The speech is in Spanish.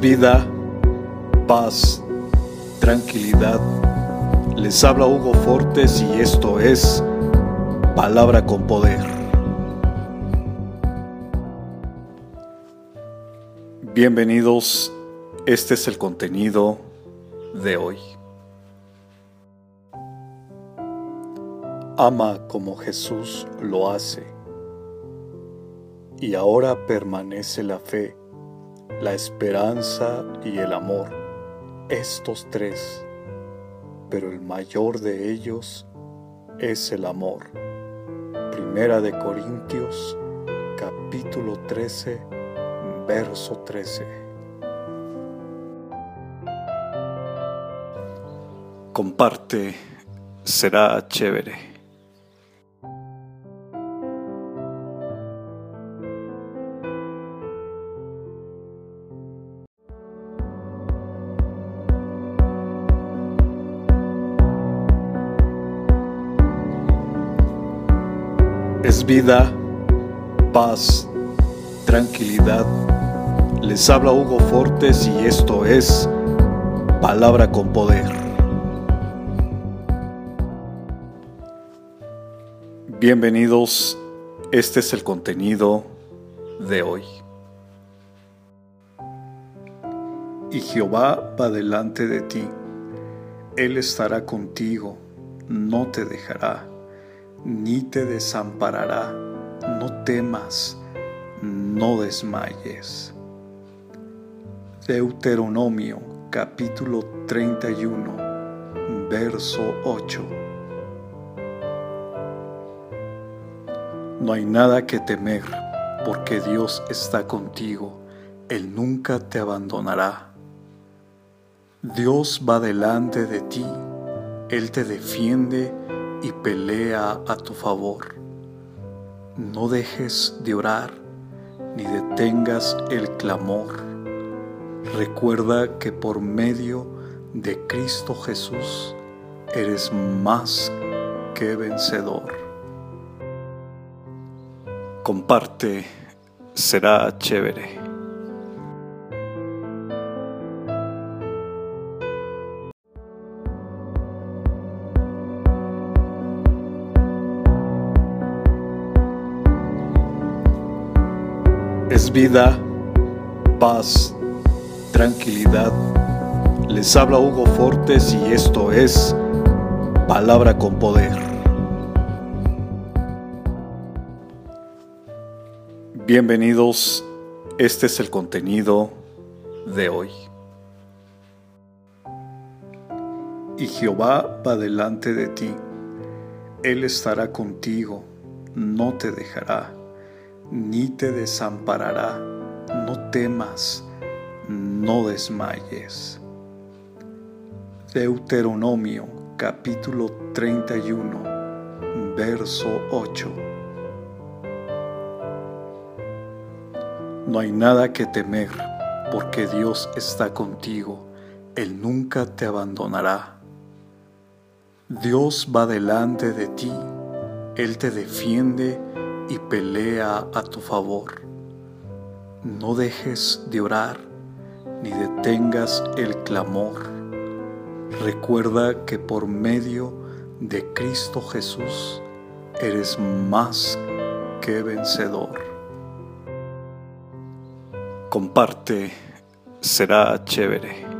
vida, paz, tranquilidad. Les habla Hugo Fortes y esto es Palabra con Poder. Bienvenidos, este es el contenido de hoy. Ama como Jesús lo hace. Y ahora permanece la fe la esperanza y el amor, estos tres, pero el mayor de ellos es el amor. Primera de Corintios, capítulo 13, verso 13. Comparte, será chévere. Vida, paz, tranquilidad. Les habla Hugo Fortes y esto es Palabra con Poder. Bienvenidos, este es el contenido de hoy. Y Jehová va delante de ti, Él estará contigo, no te dejará ni te desamparará. No temas, no desmayes. Deuteronomio capítulo 31, verso 8. No hay nada que temer, porque Dios está contigo, Él nunca te abandonará. Dios va delante de ti, Él te defiende y pelea a tu favor. No dejes de orar ni detengas el clamor. Recuerda que por medio de Cristo Jesús eres más que vencedor. Comparte, será chévere. Es vida, paz, tranquilidad. Les habla Hugo Fortes y esto es Palabra con Poder. Bienvenidos, este es el contenido de hoy. Y Jehová va delante de ti, Él estará contigo, no te dejará ni te desamparará. No temas, no desmayes. Deuteronomio capítulo 31, verso 8. No hay nada que temer, porque Dios está contigo, Él nunca te abandonará. Dios va delante de ti, Él te defiende y pelea a tu favor. No dejes de orar ni detengas el clamor. Recuerda que por medio de Cristo Jesús eres más que vencedor. Comparte, será chévere.